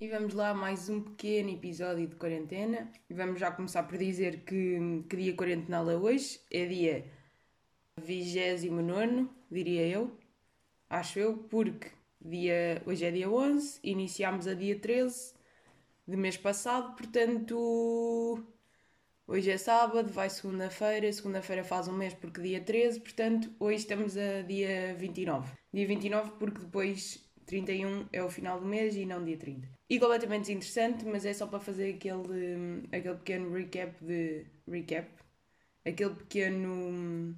E vamos lá mais um pequeno episódio de quarentena. E vamos já começar por dizer que, que dia quarentenal é hoje. É dia 29, diria eu. Acho eu, porque dia, hoje é dia 11, iniciámos a dia 13 de mês passado, portanto. Hoje é sábado, vai segunda-feira, segunda-feira faz um mês porque dia 13, portanto hoje estamos a dia 29. Dia 29 porque depois 31 é o final do mês e não dia 30. E completamente interessante, mas é só para fazer aquele, aquele pequeno recap de. recap? Aquele pequeno.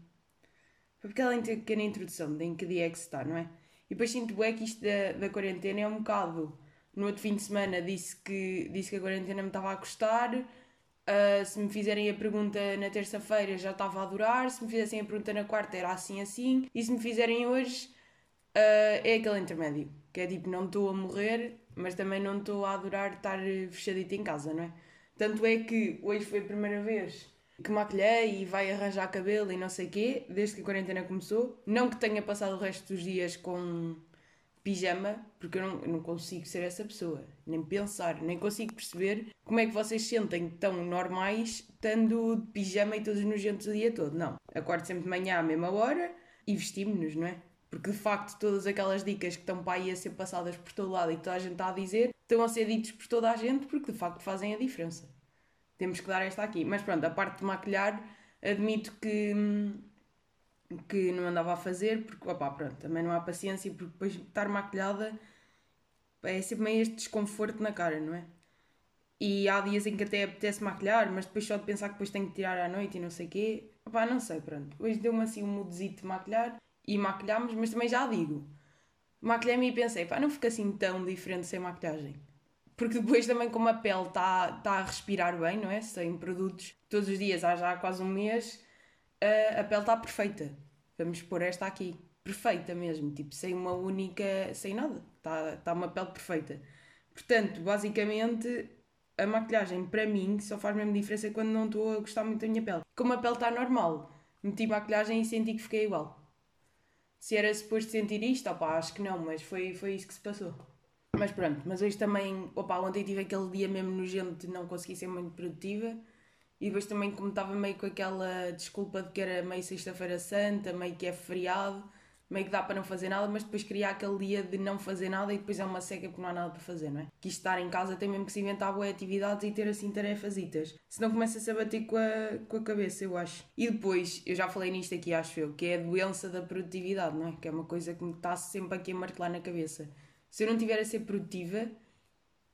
aquela pequena introdução de em que dia é que se está, não é? E depois sinto bem que isto da, da quarentena é um bocado. No outro fim de semana disse que, disse que a quarentena me estava a custar. Uh, se me fizerem a pergunta na terça-feira já estava a durar. Se me fizessem a pergunta na quarta era assim assim. E se me fizerem hoje uh, é aquele intermédio. Que é tipo, não estou a morrer, mas também não estou a adorar estar fechadita em casa, não é? Tanto é que hoje foi a primeira vez que maquilhei e vai arranjar cabelo e não sei quê, desde que a quarentena começou. Não que tenha passado o resto dos dias com pijama, porque eu não, eu não consigo ser essa pessoa, nem pensar, nem consigo perceber como é que vocês sentem tão normais estando de pijama e todos nojentos o dia todo. Não. Acordo sempre de manhã à mesma hora e vestimos-nos, não é? Porque de facto todas aquelas dicas que estão para aí a ser passadas por todo lado e toda a gente está a dizer estão a ser ditas por toda a gente porque de facto fazem a diferença. Temos que dar esta aqui. Mas pronto, a parte de maquilhar, admito que, que não andava a fazer porque, opá, pronto, também não há paciência porque depois estar maquilhada é sempre meio este desconforto na cara, não é? E há dias em que até apetece maquilhar, mas depois só de pensar que depois tenho que tirar à noite e não sei o quê, opá, não sei, pronto. Hoje deu-me assim um mudezito de maquilhar e maquilhámos, mas também já digo, maquilhei-me e pensei, pá, não fica assim tão diferente sem maquilhagem. Porque depois também como a pele está tá a respirar bem, não é? Sem produtos todos os dias, há já quase um mês, a, a pele está perfeita. Vamos pôr esta aqui. Perfeita mesmo, tipo, sem uma única. sem nada. Está tá uma pele perfeita. Portanto, basicamente, a maquilhagem para mim só faz mesmo diferença quando não estou a gostar muito da minha pele. Como a pele está normal, meti maquilhagem e senti que fiquei igual se era suposto sentir isto, opá, acho que não, mas foi, foi isso que se passou. Mas pronto, mas hoje também, opá, ontem tive aquele dia mesmo nojento de não conseguir ser muito produtiva e depois também como estava meio com aquela desculpa de que era meio sexta-feira santa, meio que é feriado, meio que dá para não fazer nada, mas depois queria aquele dia de não fazer nada e depois é uma seca porque não há nada para fazer, não é? Que estar em casa tem mesmo que se inventar boas atividades e ter assim tarefasitas. Senão começa-se a bater com a, com a cabeça, eu acho. E depois, eu já falei nisto aqui, acho eu, que é a doença da produtividade, não é? Que é uma coisa que me está sempre aqui a martelar na cabeça. Se eu não estiver a ser produtiva,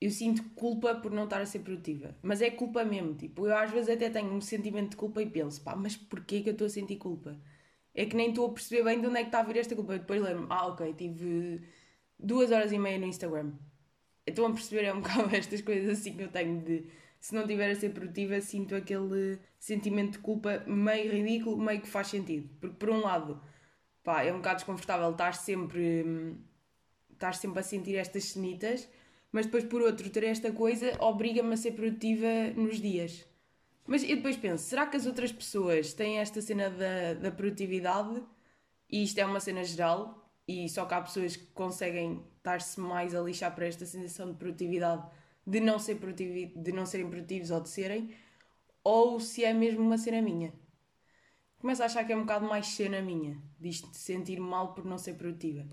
eu sinto culpa por não estar a ser produtiva. Mas é culpa mesmo, tipo, eu às vezes até tenho um sentimento de culpa e penso, pá, mas porquê que eu estou a sentir culpa? É que nem estou a perceber bem de onde é que está a vir esta culpa. Depois lembro-me, ah, ok, tive duas horas e meia no Instagram. Estão a perceber, é um bocado estas coisas assim que eu tenho de se não estiver a ser produtiva, sinto aquele sentimento de culpa meio ridículo, meio que faz sentido. Porque por um lado, pá, é um bocado desconfortável estar sempre, estar sempre a sentir estas cenitas, mas depois por outro, ter esta coisa obriga-me a ser produtiva nos dias. Mas eu depois penso, será que as outras pessoas têm esta cena da, da produtividade e isto é uma cena geral e só que há pessoas que conseguem estar-se mais a lixar para esta sensação de produtividade de não, ser produtivo, de não serem produtivos ou de serem, ou se é mesmo uma cena minha. Começo a achar que é um bocado mais cena minha, disto de sentir mal por não ser produtiva.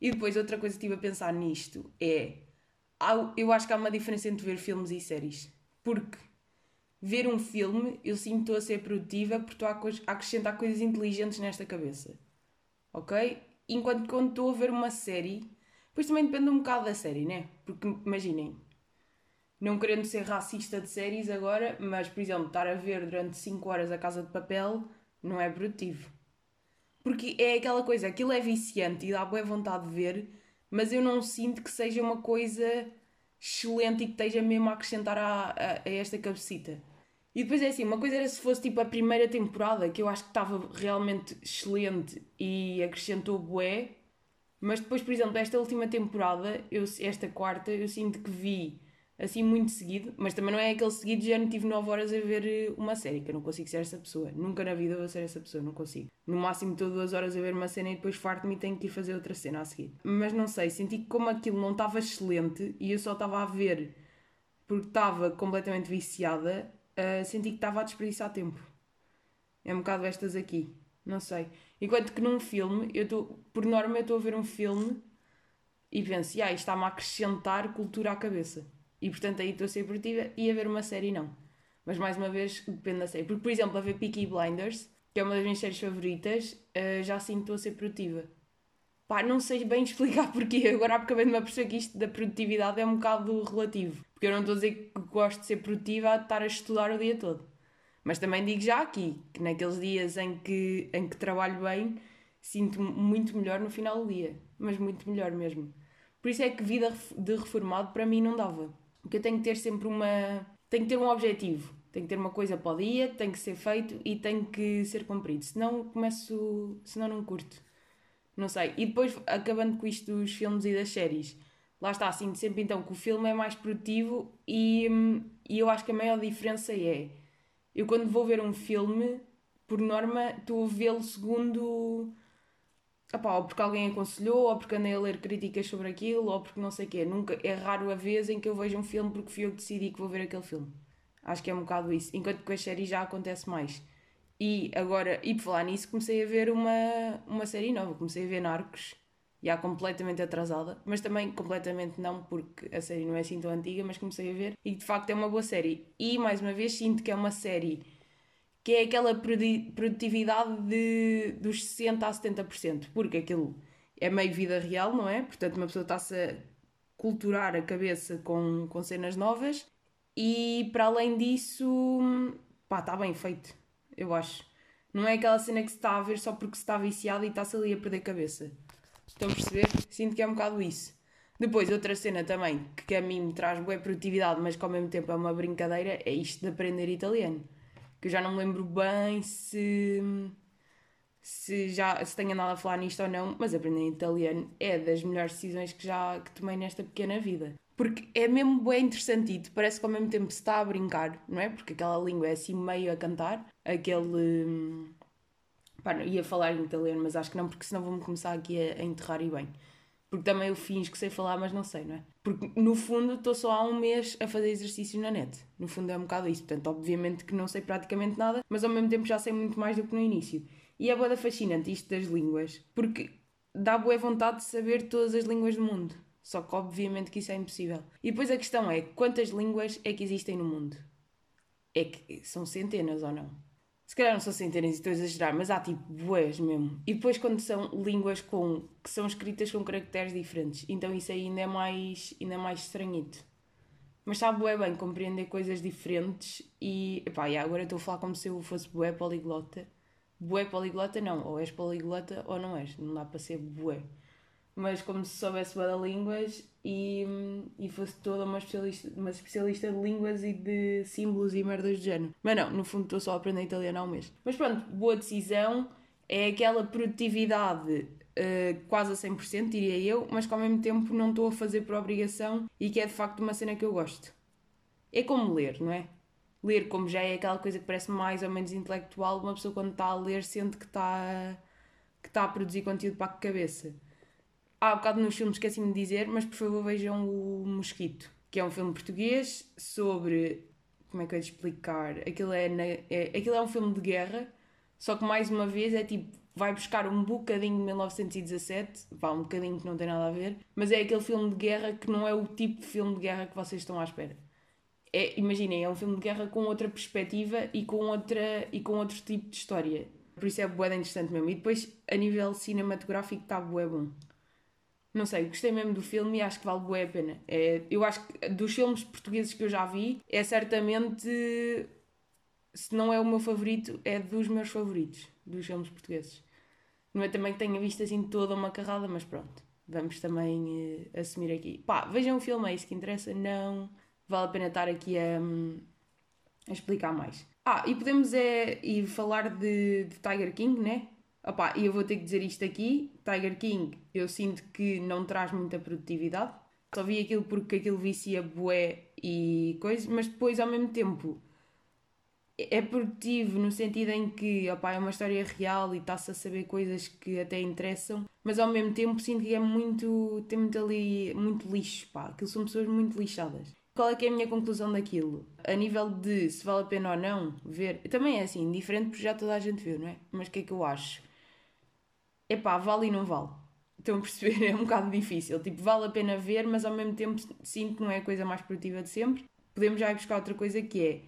E depois outra coisa que estive a pensar nisto é, eu acho que há uma diferença entre ver filmes e séries. Porque ver um filme, eu sinto estou a ser produtiva porque estou a acrescentar coisas inteligentes nesta cabeça. Ok? Enquanto quando estou a ver uma série, depois também depende um bocado da série, né? Porque imaginem, não querendo ser racista de séries agora, mas por exemplo, estar a ver durante 5 horas a Casa de Papel não é produtivo. Porque é aquela coisa, aquilo é viciante e dá boa vontade de ver, mas eu não sinto que seja uma coisa excelente e que esteja mesmo a acrescentar a, a, a esta cabecita. E depois é assim, uma coisa era se fosse tipo a primeira temporada, que eu acho que estava realmente excelente e acrescentou bué, mas depois, por exemplo, esta última temporada, eu, esta quarta, eu sinto que vi assim muito seguido, mas também não é aquele seguido já não tive 9 horas a ver eh, uma série, que eu não consigo ser essa pessoa. Nunca na vida vou ser essa pessoa, não consigo. No máximo estou 2 horas a ver uma cena e depois farto-me e tenho que ir fazer outra cena a seguir. Mas não sei, senti que como aquilo não estava excelente e eu só estava a ver porque estava completamente viciada, uh, senti que estava a desperdiçar tempo. É um bocado estas aqui, não sei. Enquanto que num filme, eu estou, por norma, eu estou a ver um filme e penso, ah, isto está-me a acrescentar cultura à cabeça e portanto aí estou a ser produtiva e a ver uma série não. Mas mais uma vez depende da série. Porque, por exemplo, a ver Peaky Blinders, que é uma das minhas séries favoritas, uh, já sinto a ser produtiva. Pá, não sei bem explicar porquê. Agora acabei de me aperceber que isto da produtividade é um bocado relativo. Porque eu não estou a dizer que gosto de ser produtiva a estar a estudar o dia todo. Mas também digo já aqui que naqueles dias em que, em que trabalho bem, sinto-me muito melhor no final do dia. Mas muito melhor mesmo. Por isso é que vida de reformado para mim não dava. Porque eu tenho que ter sempre uma. tenho que ter um objetivo. Tenho que ter uma coisa para o dia, tem que ser feito e tem que ser cumprido. Senão começo. senão não curto. Não sei. E depois, acabando com isto dos filmes e das séries, lá está, assim, sempre então que o filme é mais produtivo e, e eu acho que a maior diferença é. Eu quando vou ver um filme, por norma, estou a vê-lo segundo Epá, ou porque alguém aconselhou, ou porque andei a ler críticas sobre aquilo, ou porque não sei o quê. Nunca, é raro a vez em que eu vejo um filme porque fui eu que decidi que vou ver aquele filme. Acho que é um bocado isso. Enquanto que com as séries já acontece mais. E agora, e por falar nisso, comecei a ver uma, uma série nova. Comecei a ver Narcos, já completamente atrasada, mas também completamente não, porque a série não é assim tão antiga, mas comecei a ver. E de facto é uma boa série. E mais uma vez sinto que é uma série que é aquela produtividade de, dos 60% a 70%, porque aquilo é meio vida real, não é? Portanto, uma pessoa está-se a culturar a cabeça com, com cenas novas e para além disso, pá, está bem feito, eu acho. Não é aquela cena que se está a ver só porque se está viciado e está-se ali a perder cabeça. Estão a perceber? Sinto que é um bocado isso. Depois, outra cena também que a mim me traz boa produtividade, mas que ao mesmo tempo é uma brincadeira, é isto de aprender italiano que eu já não me lembro bem se se já se tenho andado a falar nisto ou não, mas aprender italiano é das melhores decisões que já que tomei nesta pequena vida. Porque é mesmo bem interessante parece que ao mesmo tempo se está a brincar, não é? Porque aquela língua é assim meio a cantar, aquele. Pá, ia falar em italiano, mas acho que não, porque senão vou-me começar aqui a, a enterrar e bem. Porque também eu finjo que sei falar, mas não sei, não é? Porque no fundo estou só há um mês a fazer exercício na net. No fundo é um bocado isso. Portanto, obviamente que não sei praticamente nada, mas ao mesmo tempo já sei muito mais do que no início. E é boa fascinante isto das línguas, porque dá boa vontade de saber todas as línguas do mundo. Só que obviamente que isso é impossível. E depois a questão é, quantas línguas é que existem no mundo? É que são centenas ou não? se calhar não são centenas e estou a exagerar, mas há tipo boas mesmo. E depois quando são línguas com, que são escritas com caracteres diferentes, então isso aí ainda é mais, ainda é mais estranhito. Mas está bué bem compreender coisas diferentes e, epá, e agora estou a falar como se eu fosse bué poliglota. Bué poliglota não, ou és poliglota ou não és, não dá para ser bué mas como se soubesse bem línguas e, e fosse toda uma especialista, uma especialista de línguas e de símbolos e merdas do género. Mas não, no fundo estou só a aprender italiano ao mês. Mas pronto, boa decisão. É aquela produtividade uh, quase a 100%, diria eu, mas que ao mesmo tempo não estou a fazer por obrigação e que é de facto uma cena que eu gosto. É como ler, não é? Ler, como já é aquela coisa que parece mais ou menos intelectual, uma pessoa quando está a ler sente que está, que está a produzir conteúdo para a cabeça há bocado nos filmes esqueci-me de dizer, mas por favor vejam o Mosquito, que é um filme português sobre. Como é que eu ia explicar? Aquilo é, na, é, aquilo é um filme de guerra, só que mais uma vez é tipo. Vai buscar um bocadinho de 1917, vá, um bocadinho que não tem nada a ver, mas é aquele filme de guerra que não é o tipo de filme de guerra que vocês estão à espera. É, imaginem, é um filme de guerra com outra perspectiva e com, outra, e com outro tipo de história. Por isso é bué interessante mesmo. E depois, a nível cinematográfico, está bué bom. Não sei, gostei mesmo do filme e acho que vale bué a pena. É, eu acho que dos filmes portugueses que eu já vi, é certamente, se não é o meu favorito, é dos meus favoritos, dos filmes portugueses. Não é também que tenha visto assim toda uma carrada, mas pronto, vamos também uh, assumir aqui. Pá, vejam o filme, é isso que interessa, não vale a pena estar aqui a, a explicar mais. Ah, e podemos é ir falar de, de Tiger King, né? Opa, eu vou ter que dizer isto aqui: Tiger King, eu sinto que não traz muita produtividade. Só vi aquilo porque aquilo vicia bué e coisas, mas depois ao mesmo tempo é produtivo no sentido em que opa, é uma história real e está-se a saber coisas que até interessam, mas ao mesmo tempo sinto que é muito. tem muito ali. muito lixo, pá. Aquilo são pessoas muito lixadas. Qual é que é a minha conclusão daquilo? A nível de se vale a pena ou não ver, também é assim, diferente porque já toda a gente viu, não é? Mas o que é que eu acho? É pá, vale e não vale. Estão a perceber? É um bocado difícil. Tipo, vale a pena ver, mas ao mesmo tempo sinto que não é a coisa mais produtiva de sempre. Podemos já ir buscar outra coisa que é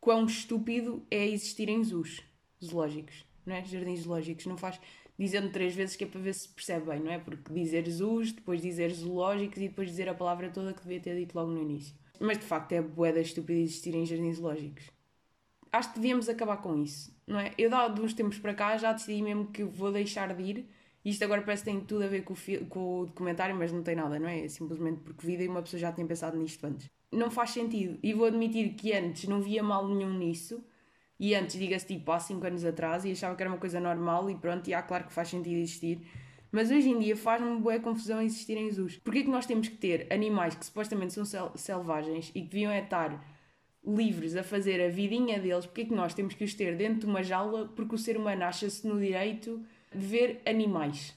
quão estúpido é existirem zoos zoológicos, não é? Jardins zoológicos. Não faz dizendo três vezes que é para ver se percebe bem, não é? Porque dizer zoos, depois dizer zoológicos e depois dizer a palavra toda que devia ter dito logo no início. Mas de facto é boeda estúpida existirem jardins zoológicos. Acho que devíamos acabar com isso, não é? Eu, de uns tempos para cá, já decidi mesmo que vou deixar de ir. Isto agora parece que tem tudo a ver com o, com o documentário, mas não tem nada, não é? É simplesmente porque vida e uma pessoa já tinha pensado nisto antes não faz sentido. E vou admitir que antes não via mal nenhum nisso. E antes, diga-se tipo, há 5 anos atrás, e achava que era uma coisa normal e pronto, e há claro que faz sentido existir. Mas hoje em dia faz-me boa confusão existir em zoos. Porquê que nós temos que ter animais que supostamente são sel selvagens e que deviam é estar livres a fazer a vidinha deles? Porquê que nós temos que os ter dentro de uma jaula? Porque o ser humano acha-se no direito de ver animais.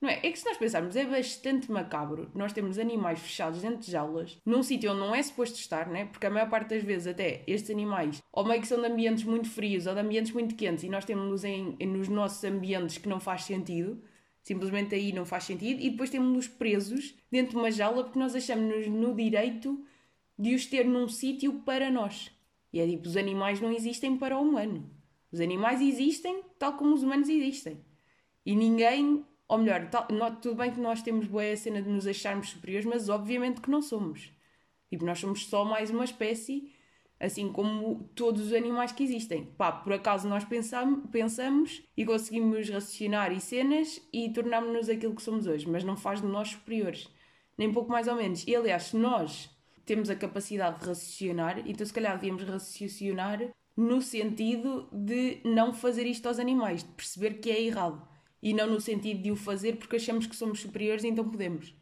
Não é? É que se nós pensarmos, é bastante macabro nós temos animais fechados dentro de jaulas, num sítio onde não é suposto estar, né? porque a maior parte das vezes até estes animais, ou meio que são de ambientes muito frios ou de ambientes muito quentes, e nós temos-los em, nos nossos ambientes que não faz sentido, simplesmente aí não faz sentido, e depois temos-los presos dentro de uma jaula porque nós achamos-nos no direito de os ter num sítio para nós. E é tipo, os animais não existem para o humano. Os animais existem tal como os humanos existem. E ninguém ou melhor, tal, not, tudo bem que nós temos boa cena de nos acharmos superiores, mas obviamente que não somos. Tipo, nós somos só mais uma espécie, assim como todos os animais que existem. Pá, por acaso nós pensamos, pensamos e conseguimos raciocinar e cenas e tornamos-nos aquilo que somos hoje, mas não faz de nós superiores. Nem pouco mais ou menos. E aliás, se nós temos a capacidade de raciocinar, então se calhar devíamos raciocinar no sentido de não fazer isto aos animais, de perceber que é errado e não no sentido de o fazer porque achamos que somos superiores e então podemos.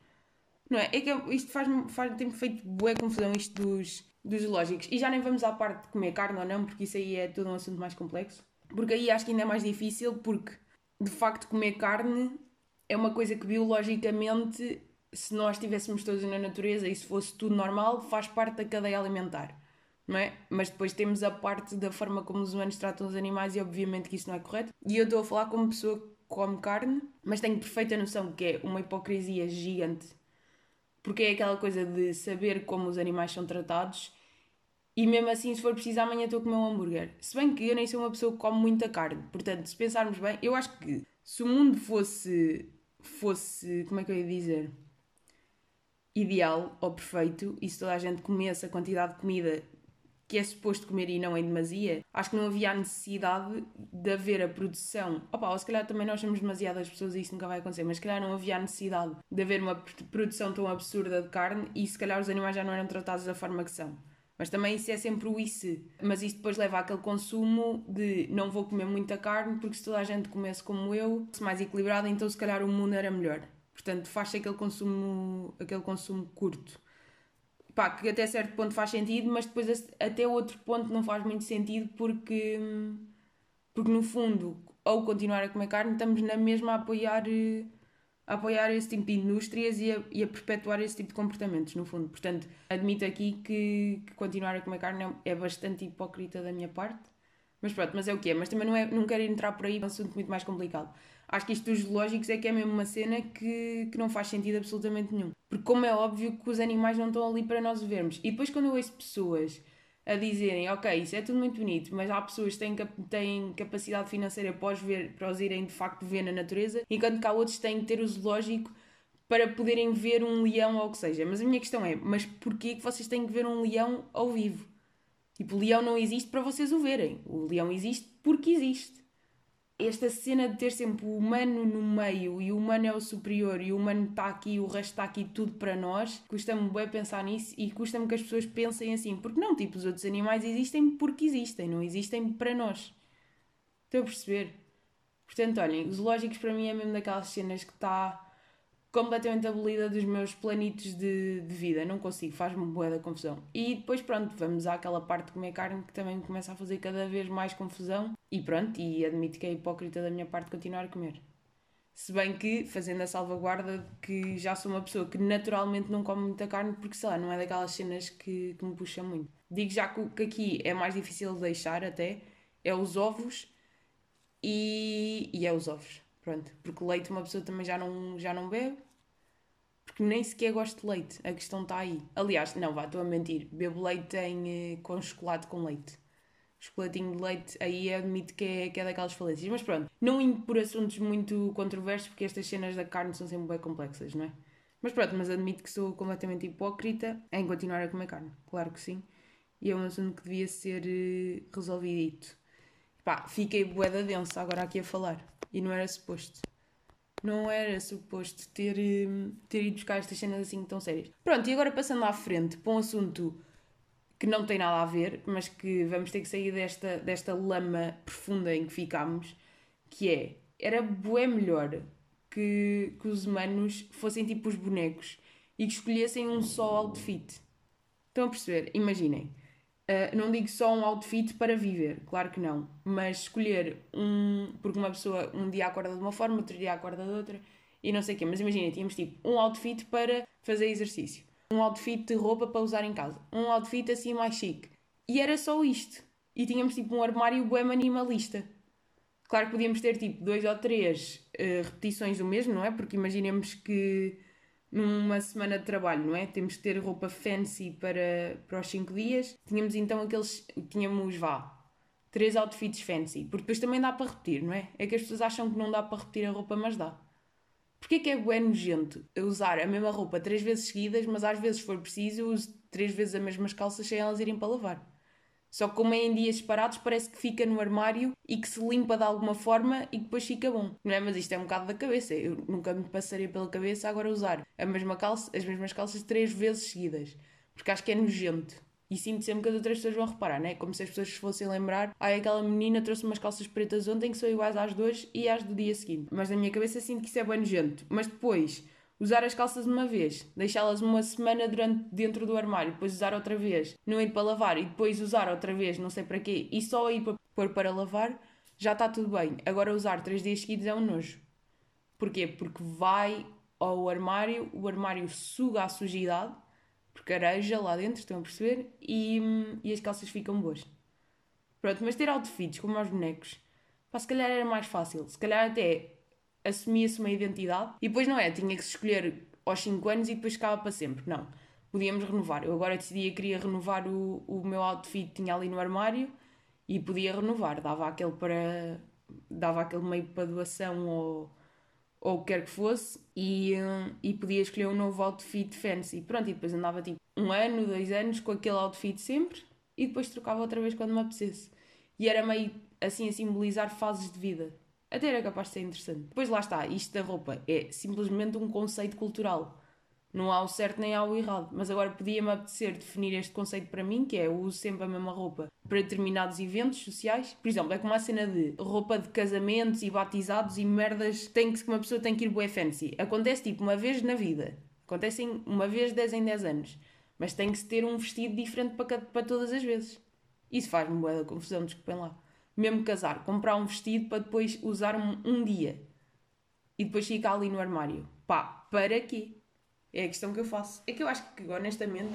Não é? É que isto faz-me faz, tem feito boa confusão isto dos, dos lógicos. E já nem vamos à parte de comer carne ou não, porque isso aí é todo um assunto mais complexo. Porque aí acho que ainda é mais difícil, porque de facto comer carne é uma coisa que biologicamente, se nós estivéssemos todos na natureza e se fosse tudo normal, faz parte da cadeia alimentar. Não é? Mas depois temos a parte da forma como os humanos tratam os animais e obviamente que isso não é correto. E eu estou a falar como pessoa come carne, mas tenho perfeita noção que é uma hipocrisia gigante, porque é aquela coisa de saber como os animais são tratados e mesmo assim, se for preciso, amanhã estou a comer um hambúrguer. Se bem que eu nem sou uma pessoa que come muita carne, portanto, se pensarmos bem, eu acho que se o mundo fosse, fosse, como é que eu ia dizer? Ideal ou perfeito, e se toda a gente comesse a quantidade de comida que é suposto comer e não em demasia, acho que não havia a necessidade de haver a produção. Opa, ou se calhar também nós somos demasiadas pessoas e isso nunca vai acontecer, mas se calhar não havia a necessidade de haver uma produção tão absurda de carne e se calhar os animais já não eram tratados da forma que são. Mas também isso é sempre o isso. Mas isso depois leva àquele consumo de não vou comer muita carne porque se toda a gente comesse como eu, se mais equilibrado, então se calhar o mundo era melhor. Portanto, faz-se aquele consumo, aquele consumo curto pá, que até certo ponto faz sentido, mas depois até outro ponto não faz muito sentido porque, porque no fundo, ao continuar a comer carne, estamos na mesma a apoiar, a apoiar esse tipo de indústrias e a, e a perpetuar esse tipo de comportamentos, no fundo. Portanto, admito aqui que, que continuar a comer carne é, é bastante hipócrita da minha parte. Mas pronto, mas é o que é. Mas também não, é, não quero entrar por aí, é um assunto muito mais complicado. Acho que isto dos lógicos é que é mesmo uma cena que, que não faz sentido absolutamente nenhum. Porque, como é óbvio que os animais não estão ali para nós vermos. E depois, quando eu ouço pessoas a dizerem, ok, isso é tudo muito bonito, mas há pessoas que têm, têm capacidade financeira para os, ver, para os irem de facto ver na natureza, enquanto que há outros que têm que ter o zoológico para poderem ver um leão ou o que seja. Mas a minha questão é, mas porquê que vocês têm que ver um leão ao vivo? Tipo, o leão não existe para vocês o verem. O leão existe porque existe esta cena de ter sempre o humano no meio e o humano é o superior e o humano está aqui o resto está aqui tudo para nós, custa-me bem pensar nisso e custa-me que as pessoas pensem assim, porque não, tipo, os outros animais existem porque existem, não existem para nós. Estão a perceber? Portanto, olhem, os lógicos para mim é mesmo daquelas cenas que está completamente abolida dos meus planitos de, de vida. Não consigo, faz-me boa da confusão. E depois, pronto, vamos àquela parte de comer carne que também me começa a fazer cada vez mais confusão. E pronto, e admito que é hipócrita da minha parte continuar a comer. Se bem que, fazendo a salvaguarda, que já sou uma pessoa que naturalmente não come muita carne, porque sei lá, não é daquelas cenas que, que me puxam muito. Digo já que aqui é mais difícil de deixar até, é os ovos e, e é os ovos. Pronto, porque leite uma pessoa também já não, já não bebe, porque nem sequer gosto de leite, a questão está aí. Aliás, não, vá, estou a mentir, bebo leite em, eh, com chocolate com leite chocolatinho de leite, aí admito que é, que é daquelas falências. Mas pronto, não indo por assuntos muito controversos, porque estas cenas da carne são sempre bem complexas, não é? Mas pronto, mas admito que sou completamente hipócrita em continuar a comer carne, claro que sim. E é um assunto que devia ser uh, resolvidito. Pá, fiquei boeda densa agora aqui a falar. E não era suposto. Não era suposto ter, uh, ter ido buscar estas cenas assim tão sérias. Pronto, e agora passando à frente para um assunto que não tem nada a ver, mas que vamos ter que sair desta, desta lama profunda em que ficámos, que é, era bué melhor que, que os humanos fossem tipo os bonecos e que escolhessem um só outfit. Estão a perceber? Imaginem. Uh, não digo só um outfit para viver, claro que não, mas escolher um. Porque uma pessoa um dia acorda de uma forma, outro dia acorda de outra e não sei o quê. Mas imaginem, tínhamos tipo um outfit para fazer exercício um outfit de roupa para usar em casa, um outfit assim mais chique. E era só isto. E tínhamos tipo um armário bem minimalista. Claro que podíamos ter tipo dois ou três uh, repetições do mesmo, não é? Porque imaginemos que numa semana de trabalho, não é? Temos que ter roupa fancy para, para os 5 dias. Tínhamos então aqueles. Tínhamos, vá, três outfits fancy. Porque depois também dá para repetir, não é? É que as pessoas acham que não dá para repetir a roupa, mas dá. Porquê que é bué nojento usar a mesma roupa três vezes seguidas, mas às vezes, for preciso, eu uso três vezes as mesmas calças sem elas irem para lavar? Só que como é em dias separados, parece que fica no armário e que se limpa de alguma forma e depois fica bom. Não é? Mas isto é um bocado da cabeça. Eu nunca me passaria pela cabeça agora usar a mesma calça, as mesmas calças três vezes seguidas. Porque acho que é nojento. E sinto sempre que as outras pessoas vão reparar, né? Como se as pessoas fossem lembrar. Ai, aquela menina trouxe umas calças pretas ontem que são iguais às duas e às do dia seguinte. Mas na minha cabeça sinto que isso é bem nojento. Mas depois, usar as calças uma vez, deixá-las uma semana durante, dentro do armário, depois usar outra vez, não ir para lavar e depois usar outra vez, não sei para quê, e só ir para pôr para lavar, já está tudo bem. Agora usar três dias seguidos é um nojo. Porquê? Porque vai ao armário, o armário suga a sujidade porque areja lá dentro, estão a perceber? E, e as calças ficam boas. Pronto, mas ter outfits como aos bonecos, pá, se calhar era mais fácil. Se calhar até assumia-se uma identidade e depois não é, tinha que se escolher aos 5 anos e depois ficava para sempre. Não. Podíamos renovar. Eu agora decidi que queria renovar o, o meu outfit que tinha ali no armário e podia renovar. Dava aquele para. dava aquele meio para doação ou ou o que quer que fosse, e, e podia escolher um novo outfit fancy. Pronto, e depois andava tipo um ano, dois anos com aquele outfit sempre, e depois trocava outra vez quando me apetecesse. E era meio assim a simbolizar fases de vida. Até era capaz de ser interessante. Depois lá está, isto da roupa é simplesmente um conceito cultural. Não há o certo nem há o errado. Mas agora podia-me apetecer definir este conceito para mim, que é eu uso sempre a mesma roupa para determinados eventos sociais. Por exemplo, é como a cena de roupa de casamentos e batizados e merdas tem que, uma pessoa tem que ir bué fancy. Acontece tipo uma vez na vida. Acontecem uma vez 10 em 10 anos. Mas tem que se ter um vestido diferente para, para todas as vezes. Isso faz-me bué da confusão, desculpem lá. Mesmo casar, comprar um vestido para depois usar um, um dia. E depois ficar ali no armário. Pá, para quê? É a questão que eu faço. É que eu acho que, honestamente,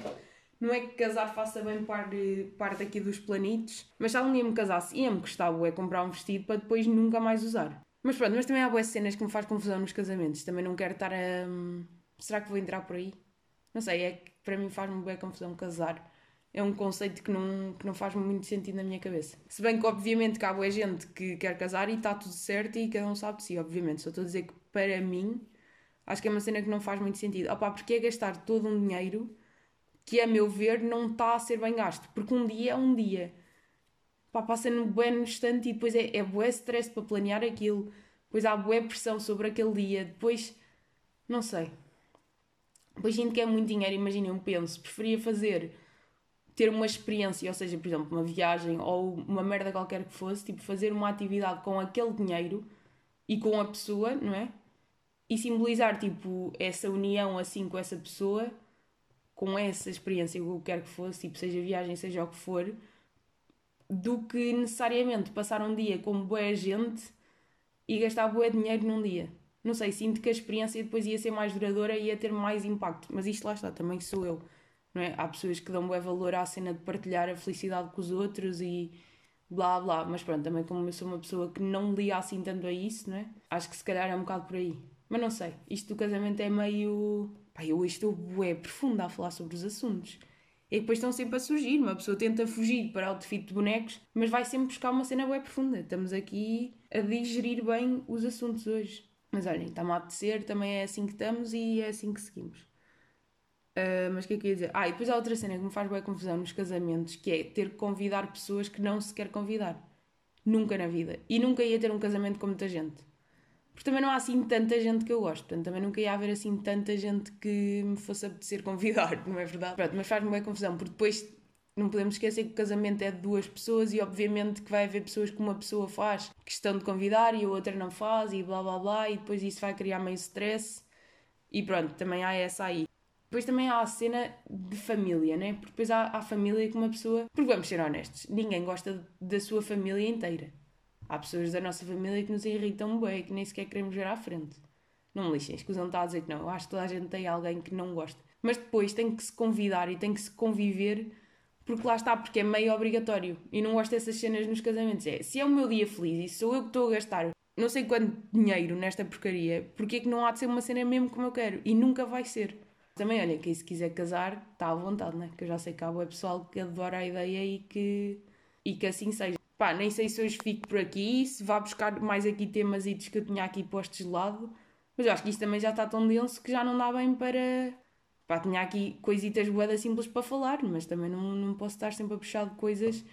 não é que casar faça bem parte, parte aqui dos planitos, mas se algum dia me casasse, ia-me gostar é comprar um vestido para depois nunca mais usar. Mas pronto, mas também há boas cenas que me faz confusão nos casamentos. Também não quero estar a. Hum, será que vou entrar por aí? Não sei, é que para mim faz-me boa confusão casar. É um conceito que não, que não faz muito sentido na minha cabeça. Se bem que, obviamente, que há boa gente que quer casar e está tudo certo e cada um sabe de si, obviamente. Só estou a dizer que, para mim, Acho que é uma cena que não faz muito sentido. Opá, porque é gastar todo um dinheiro que, a meu ver, não está a ser bem gasto. Porque um dia é um dia. Pá, passa no no instante e depois é, é bué stress para planear aquilo. Depois há bué pressão sobre aquele dia. Depois, não sei. Depois sinto que é muito dinheiro. Imaginem, eu penso, preferia fazer ter uma experiência, ou seja, por exemplo, uma viagem ou uma merda qualquer que fosse, tipo, fazer uma atividade com aquele dinheiro e com a pessoa, não é? e simbolizar, tipo, essa união assim com essa pessoa, com essa experiência, o que quer que fosse, tipo, seja viagem, seja o que for, do que necessariamente passar um dia com boa gente e gastar boa dinheiro num dia. Não sei, sinto que a experiência depois ia ser mais duradoura e ia ter mais impacto. Mas isto lá está, também sou eu. Não é? Há pessoas que dão bom valor à cena de partilhar a felicidade com os outros e blá blá. Mas pronto, também como eu sou uma pessoa que não lia assim tanto a isso, não é? Acho que se calhar é um bocado por aí. Mas não sei, isto do casamento é meio. Pá, eu estou bué profunda a falar sobre os assuntos. E depois estão sempre a surgir. Uma pessoa tenta fugir para o outfit de bonecos, mas vai sempre buscar uma cena bué profunda. Estamos aqui a digerir bem os assuntos hoje. Mas olhem, está-me a apetecer, também é assim que estamos e é assim que seguimos. Uh, mas o que é que eu ia dizer? Ah, e depois há outra cena que me faz bem confusão nos casamentos, que é ter que convidar pessoas que não se quer convidar. Nunca na vida. E nunca ia ter um casamento com muita gente. Porque também não há assim tanta gente que eu gosto. Portanto, também nunca ia haver assim tanta gente que me fosse apetecer convidar, não é verdade? Pronto, mas faz-me bem confusão, porque depois não podemos esquecer que o casamento é de duas pessoas e obviamente que vai haver pessoas que uma pessoa faz questão de convidar e a outra não faz e blá blá blá e depois isso vai criar meio stress e pronto, também há essa aí. Depois também há a cena de família, né? Porque depois há a família que uma pessoa. Porque vamos ser honestos, ninguém gosta da sua família inteira. Há pessoas da nossa família que nos irritam bem, que nem sequer queremos ver à frente. Não me lixem, escusam está a dizer que não. Eu acho que toda a gente tem alguém que não gosta. Mas depois tem que se convidar e tem que se conviver porque lá está, porque é meio obrigatório. E não gosto dessas cenas nos casamentos. É, se é o meu dia feliz e sou eu que estou a gastar não sei quanto dinheiro nesta porcaria, porque é que não há de ser uma cena mesmo como eu quero? E nunca vai ser. Também, olha, quem se quiser casar, está à vontade, né? Que eu já sei que há o pessoal que adora a ideia e que, e que assim seja. Pá, nem sei se hoje fico por aqui, se vá buscar mais aqui temas que eu tinha aqui postos de lado, mas eu acho que isto também já está tão denso que já não dá bem para, Pá, tinha aqui coisitas boedas simples para falar, mas também não, não posso estar sempre a puxar de coisas.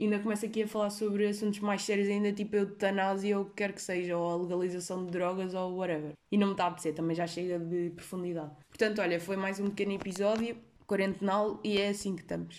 Ainda começo aqui a falar sobre assuntos mais sérios, ainda tipo eutanásia ou o que quer que seja, ou a legalização de drogas ou whatever. E não me está a apetecer, também já chega de profundidade. Portanto, olha, foi mais um pequeno episódio, quarentenal, e é assim que estamos.